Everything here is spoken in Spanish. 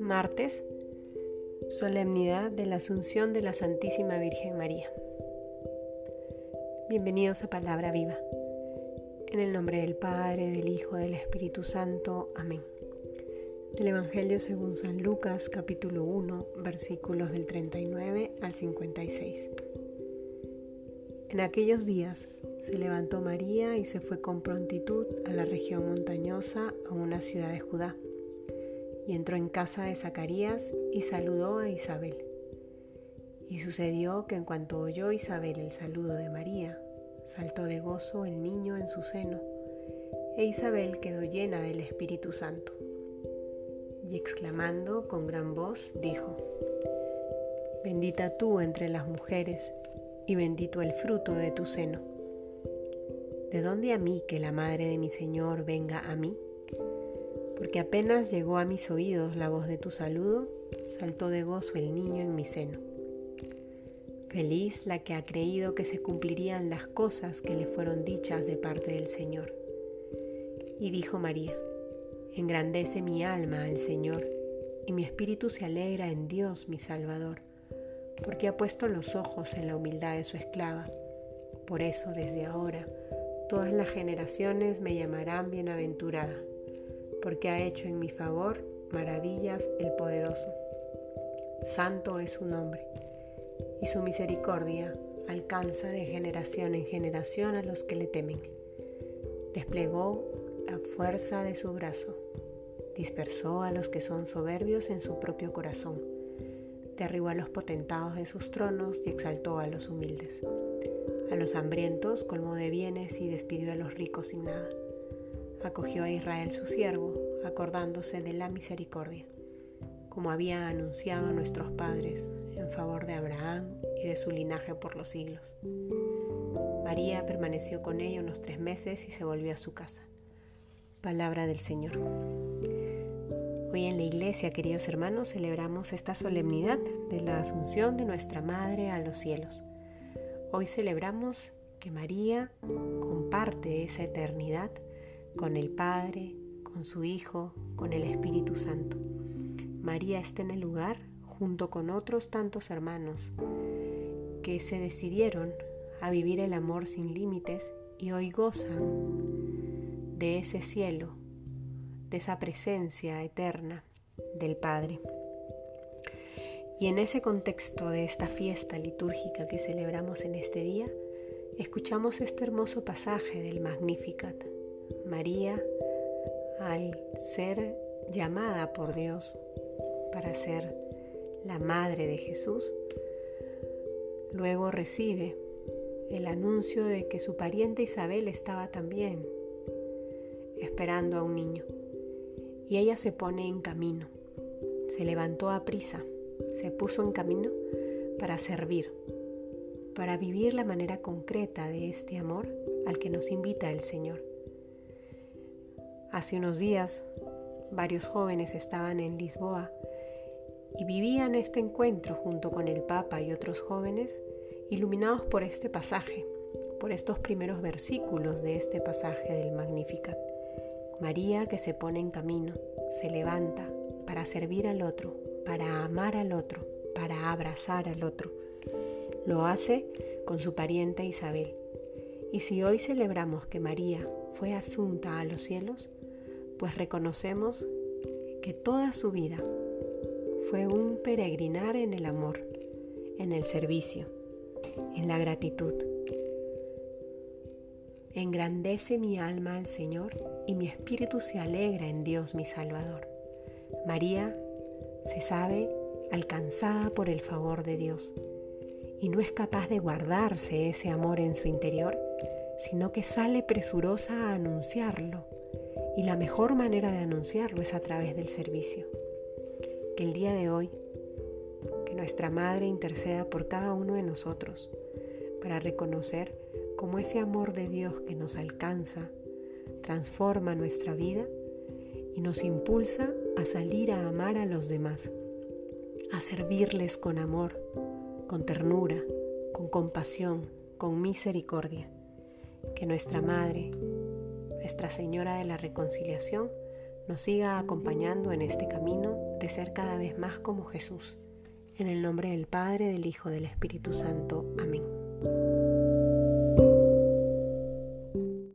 Martes, Solemnidad de la Asunción de la Santísima Virgen María. Bienvenidos a Palabra Viva. En el nombre del Padre, del Hijo, del Espíritu Santo. Amén. Del Evangelio según San Lucas, capítulo 1, versículos del 39 al 56. En aquellos días se levantó María y se fue con prontitud a la región montañosa, a una ciudad de Judá, y entró en casa de Zacarías y saludó a Isabel. Y sucedió que en cuanto oyó Isabel el saludo de María, saltó de gozo el niño en su seno, e Isabel quedó llena del Espíritu Santo. Y exclamando con gran voz, dijo, Bendita tú entre las mujeres, y bendito el fruto de tu seno. ¿De dónde a mí que la madre de mi Señor venga a mí? Porque apenas llegó a mis oídos la voz de tu saludo, saltó de gozo el niño en mi seno. Feliz la que ha creído que se cumplirían las cosas que le fueron dichas de parte del Señor. Y dijo María, engrandece mi alma al Señor, y mi espíritu se alegra en Dios mi Salvador porque ha puesto los ojos en la humildad de su esclava. Por eso desde ahora todas las generaciones me llamarán bienaventurada, porque ha hecho en mi favor maravillas el poderoso. Santo es su nombre, y su misericordia alcanza de generación en generación a los que le temen. Desplegó la fuerza de su brazo, dispersó a los que son soberbios en su propio corazón derribó a los potentados de sus tronos y exaltó a los humildes. A los hambrientos colmó de bienes y despidió a los ricos sin nada. Acogió a Israel su siervo, acordándose de la misericordia, como había anunciado nuestros padres en favor de Abraham y de su linaje por los siglos. María permaneció con ella unos tres meses y se volvió a su casa. Palabra del Señor. Hoy en la iglesia, queridos hermanos, celebramos esta solemnidad de la asunción de nuestra Madre a los cielos. Hoy celebramos que María comparte esa eternidad con el Padre, con su Hijo, con el Espíritu Santo. María está en el lugar junto con otros tantos hermanos que se decidieron a vivir el amor sin límites y hoy gozan de ese cielo de esa presencia eterna del Padre. Y en ese contexto de esta fiesta litúrgica que celebramos en este día, escuchamos este hermoso pasaje del Magnificat. María, al ser llamada por Dios para ser la madre de Jesús, luego recibe el anuncio de que su pariente Isabel estaba también esperando a un niño y ella se pone en camino. Se levantó a prisa, se puso en camino para servir, para vivir la manera concreta de este amor al que nos invita el Señor. Hace unos días, varios jóvenes estaban en Lisboa y vivían este encuentro junto con el Papa y otros jóvenes, iluminados por este pasaje, por estos primeros versículos de este pasaje del Magnificat. María que se pone en camino, se levanta para servir al otro, para amar al otro, para abrazar al otro. Lo hace con su pariente Isabel. Y si hoy celebramos que María fue asunta a los cielos, pues reconocemos que toda su vida fue un peregrinar en el amor, en el servicio, en la gratitud. Engrandece mi alma al Señor y mi espíritu se alegra en Dios mi Salvador. María se sabe alcanzada por el favor de Dios y no es capaz de guardarse ese amor en su interior, sino que sale presurosa a anunciarlo. Y la mejor manera de anunciarlo es a través del servicio. Que el día de hoy, que nuestra Madre interceda por cada uno de nosotros para reconocer como ese amor de Dios que nos alcanza, transforma nuestra vida y nos impulsa a salir a amar a los demás, a servirles con amor, con ternura, con compasión, con misericordia. Que nuestra Madre, Nuestra Señora de la Reconciliación, nos siga acompañando en este camino de ser cada vez más como Jesús. En el nombre del Padre, del Hijo, del Espíritu Santo. Amén.